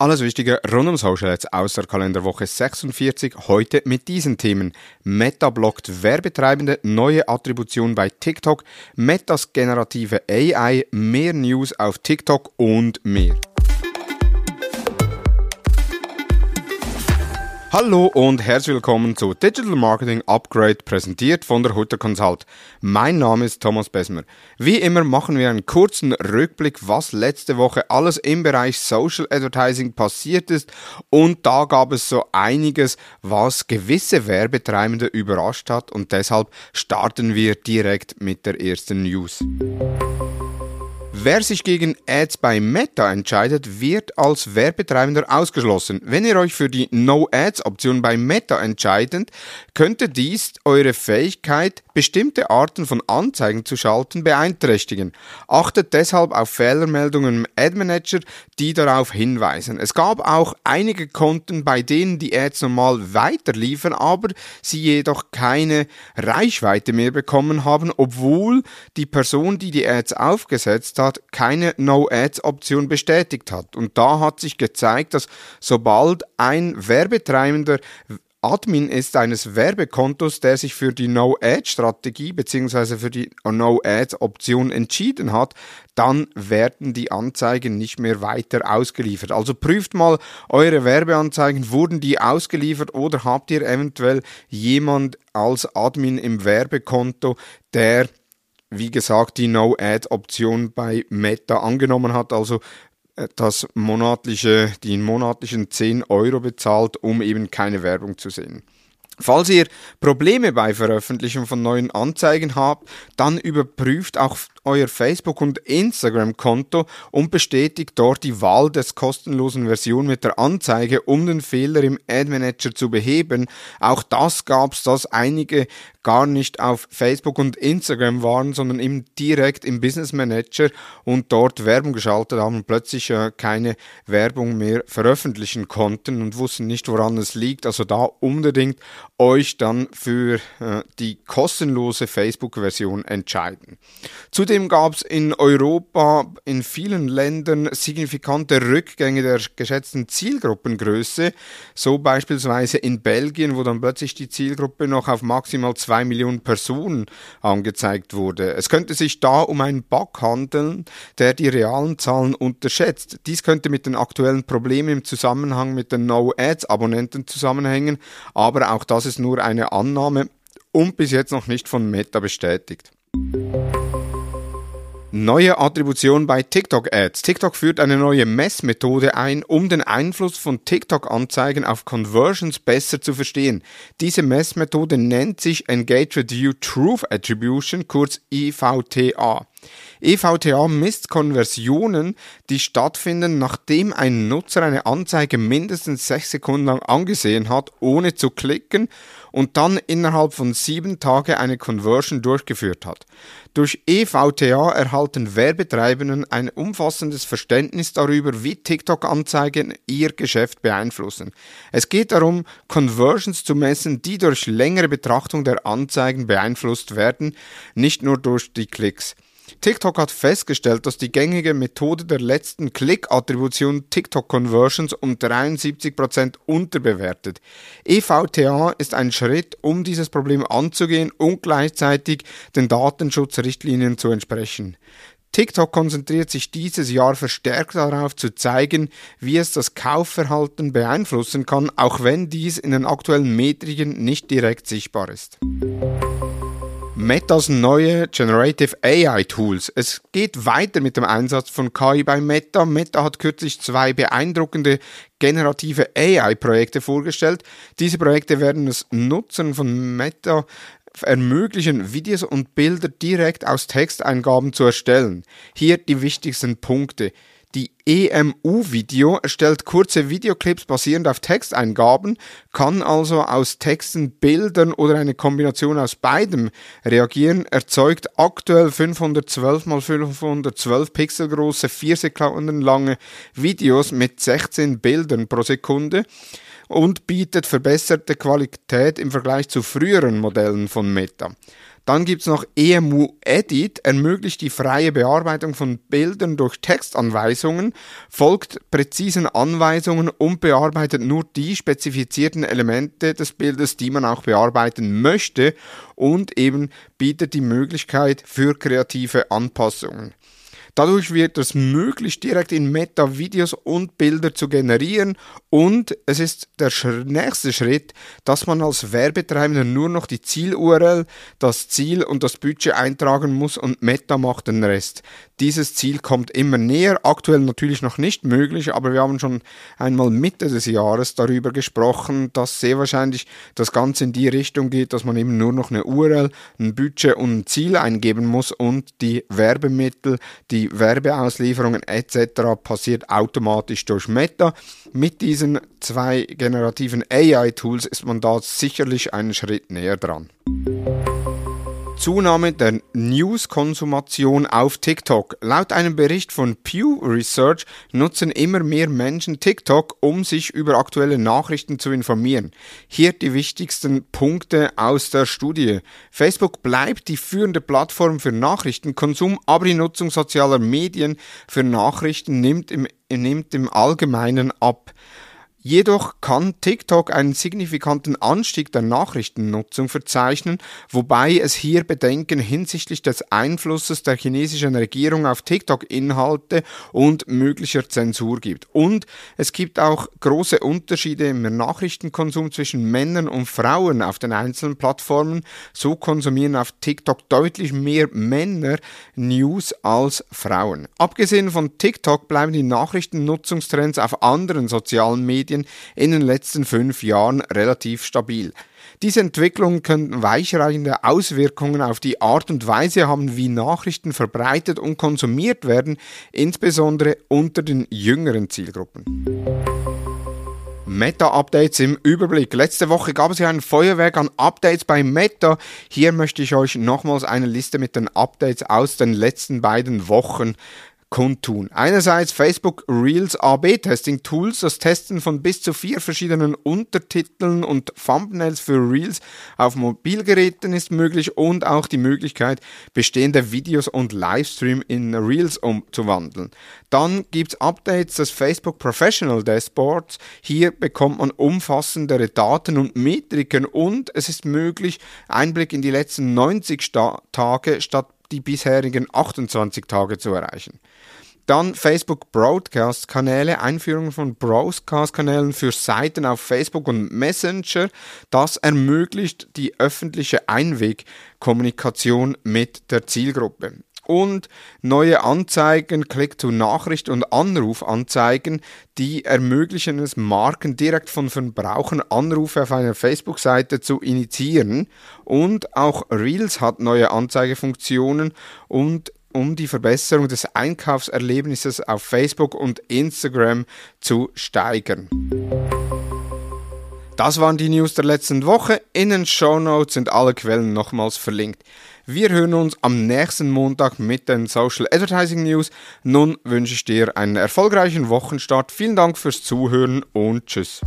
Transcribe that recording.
Alles Wichtige rund um Social Ads aus der Kalenderwoche 46. Heute mit diesen Themen. Meta blockt Werbetreibende, neue Attribution bei TikTok, Metas generative AI, mehr News auf TikTok und mehr. Hallo und herzlich willkommen zu Digital Marketing Upgrade, präsentiert von der Hutter Consult. Mein Name ist Thomas Besmer. Wie immer machen wir einen kurzen Rückblick, was letzte Woche alles im Bereich Social Advertising passiert ist und da gab es so einiges, was gewisse Werbetreibende überrascht hat und deshalb starten wir direkt mit der ersten News. Wer sich gegen Ads bei Meta entscheidet, wird als Werbetreibender ausgeschlossen. Wenn ihr euch für die No-Ads-Option bei Meta entscheidet, könnte dies eure Fähigkeit, bestimmte Arten von Anzeigen zu schalten, beeinträchtigen. Achtet deshalb auf Fehlermeldungen im Ad Manager, die darauf hinweisen. Es gab auch einige Konten, bei denen die Ads normal weiterliefern, aber sie jedoch keine Reichweite mehr bekommen haben, obwohl die Person, die die Ads aufgesetzt hat, keine No-Ads-Option bestätigt hat. Und da hat sich gezeigt, dass sobald ein Werbetreibender Admin ist eines Werbekontos, der sich für die No-Ad-Strategie bzw. für die No-Ad-Option entschieden hat, dann werden die Anzeigen nicht mehr weiter ausgeliefert. Also prüft mal eure Werbeanzeigen, wurden die ausgeliefert oder habt ihr eventuell jemand als Admin im Werbekonto, der wie gesagt, die No-Ad-Option bei Meta angenommen hat, also das monatliche, die monatlichen 10 Euro bezahlt, um eben keine Werbung zu sehen. Falls ihr Probleme bei Veröffentlichung von neuen Anzeigen habt, dann überprüft auch euer Facebook- und Instagram-Konto und bestätigt dort die Wahl des kostenlosen Version mit der Anzeige, um den Fehler im Ad Manager zu beheben. Auch das gab's, dass einige gar nicht auf Facebook und Instagram waren, sondern eben direkt im Business Manager und dort Werbung geschaltet haben und plötzlich äh, keine Werbung mehr veröffentlichen konnten und wussten nicht, woran es liegt. Also da unbedingt euch dann für äh, die kostenlose Facebook-Version entscheiden. Zudem Zudem gab es in Europa in vielen Ländern signifikante Rückgänge der geschätzten Zielgruppengröße, so beispielsweise in Belgien, wo dann plötzlich die Zielgruppe noch auf maximal zwei Millionen Personen angezeigt wurde. Es könnte sich da um einen Bug handeln, der die realen Zahlen unterschätzt. Dies könnte mit den aktuellen Problemen im Zusammenhang mit den No-Ads-Abonnenten zusammenhängen, aber auch das ist nur eine Annahme und bis jetzt noch nicht von Meta bestätigt. Neue Attribution bei TikTok Ads. TikTok führt eine neue Messmethode ein, um den Einfluss von TikTok-Anzeigen auf Conversions besser zu verstehen. Diese Messmethode nennt sich Engagement View Truth Attribution, kurz EVTA. EVTA misst Konversionen, die stattfinden, nachdem ein Nutzer eine Anzeige mindestens sechs Sekunden lang angesehen hat, ohne zu klicken und dann innerhalb von sieben Tagen eine Conversion durchgeführt hat. Durch EVTA erhalten Werbetreibenden ein umfassendes Verständnis darüber, wie TikTok-Anzeigen ihr Geschäft beeinflussen. Es geht darum, Conversions zu messen, die durch längere Betrachtung der Anzeigen beeinflusst werden, nicht nur durch die Klicks. TikTok hat festgestellt, dass die gängige Methode der letzten Click-Attribution TikTok-Conversions um 73% unterbewertet. EVTA ist ein Schritt, um dieses Problem anzugehen und gleichzeitig den Datenschutzrichtlinien zu entsprechen. TikTok konzentriert sich dieses Jahr verstärkt darauf zu zeigen, wie es das Kaufverhalten beeinflussen kann, auch wenn dies in den aktuellen Metriken nicht direkt sichtbar ist. Metas neue Generative AI Tools. Es geht weiter mit dem Einsatz von KI bei Meta. Meta hat kürzlich zwei beeindruckende generative AI-Projekte vorgestellt. Diese Projekte werden es Nutzern von Meta ermöglichen, Videos und Bilder direkt aus Texteingaben zu erstellen. Hier die wichtigsten Punkte. Die EMU-Video erstellt kurze Videoclips basierend auf Texteingaben, kann also aus Texten, Bildern oder eine Kombination aus beidem reagieren, erzeugt aktuell 512 x 512 Pixel große, 4 Sekunden lange Videos mit 16 Bildern pro Sekunde und bietet verbesserte Qualität im Vergleich zu früheren Modellen von Meta. Dann gibt es noch EMU Edit, ermöglicht die freie Bearbeitung von Bildern durch Textanweisungen, folgt präzisen Anweisungen und bearbeitet nur die spezifizierten Elemente des Bildes, die man auch bearbeiten möchte und eben bietet die Möglichkeit für kreative Anpassungen. Dadurch wird es möglich, direkt in Meta Videos und Bilder zu generieren und es ist der nächste Schritt, dass man als Werbetreibender nur noch die Ziel-URL, das Ziel und das Budget eintragen muss und Meta macht den Rest. Dieses Ziel kommt immer näher, aktuell natürlich noch nicht möglich, aber wir haben schon einmal Mitte des Jahres darüber gesprochen, dass sehr wahrscheinlich das Ganze in die Richtung geht, dass man eben nur noch eine URL, ein Budget und ein Ziel eingeben muss und die Werbemittel, die Werbeauslieferungen etc. passiert automatisch durch Meta. Mit diesen zwei generativen AI-Tools ist man da sicherlich einen Schritt näher dran. Zunahme der News-Konsumation auf TikTok. Laut einem Bericht von Pew Research nutzen immer mehr Menschen TikTok, um sich über aktuelle Nachrichten zu informieren. Hier die wichtigsten Punkte aus der Studie. Facebook bleibt die führende Plattform für Nachrichtenkonsum, aber die Nutzung sozialer Medien für Nachrichten nimmt im, nimmt im Allgemeinen ab. Jedoch kann TikTok einen signifikanten Anstieg der Nachrichtennutzung verzeichnen, wobei es hier Bedenken hinsichtlich des Einflusses der chinesischen Regierung auf TikTok-Inhalte und möglicher Zensur gibt. Und es gibt auch große Unterschiede im Nachrichtenkonsum zwischen Männern und Frauen auf den einzelnen Plattformen. So konsumieren auf TikTok deutlich mehr Männer News als Frauen. Abgesehen von TikTok bleiben die Nachrichtennutzungstrends auf anderen sozialen Medien Medien in den letzten fünf Jahren relativ stabil. Diese Entwicklungen könnten weichreichende Auswirkungen auf die Art und Weise haben, wie Nachrichten verbreitet und konsumiert werden, insbesondere unter den jüngeren Zielgruppen. Meta-Updates im Überblick. Letzte Woche gab es ja ein Feuerwerk an Updates bei Meta. Hier möchte ich euch nochmals eine Liste mit den Updates aus den letzten beiden Wochen kundtun. Einerseits Facebook Reels AB-Testing Tools, das Testen von bis zu vier verschiedenen Untertiteln und Thumbnails für Reels auf Mobilgeräten ist möglich und auch die Möglichkeit, bestehende Videos und Livestream in Reels umzuwandeln. Dann gibt's Updates des Facebook Professional Dashboards. Hier bekommt man umfassendere Daten und Metriken und es ist möglich, Einblick in die letzten 90 Tage statt die bisherigen 28 Tage zu erreichen. Dann Facebook Broadcast Kanäle, Einführung von Broadcast Kanälen für Seiten auf Facebook und Messenger. Das ermöglicht die öffentliche Einwegkommunikation mit der Zielgruppe und neue Anzeigen, Click-to-Nachricht und Anrufanzeigen, die ermöglichen es Marken direkt von Verbrauchern Anrufe auf einer Facebook-Seite zu initiieren und auch Reels hat neue Anzeigefunktionen und um die Verbesserung des Einkaufserlebnisses auf Facebook und Instagram zu steigern. Das waren die News der letzten Woche. In den Show Notes sind alle Quellen nochmals verlinkt. Wir hören uns am nächsten Montag mit den Social Advertising News. Nun wünsche ich dir einen erfolgreichen Wochenstart. Vielen Dank fürs Zuhören und tschüss.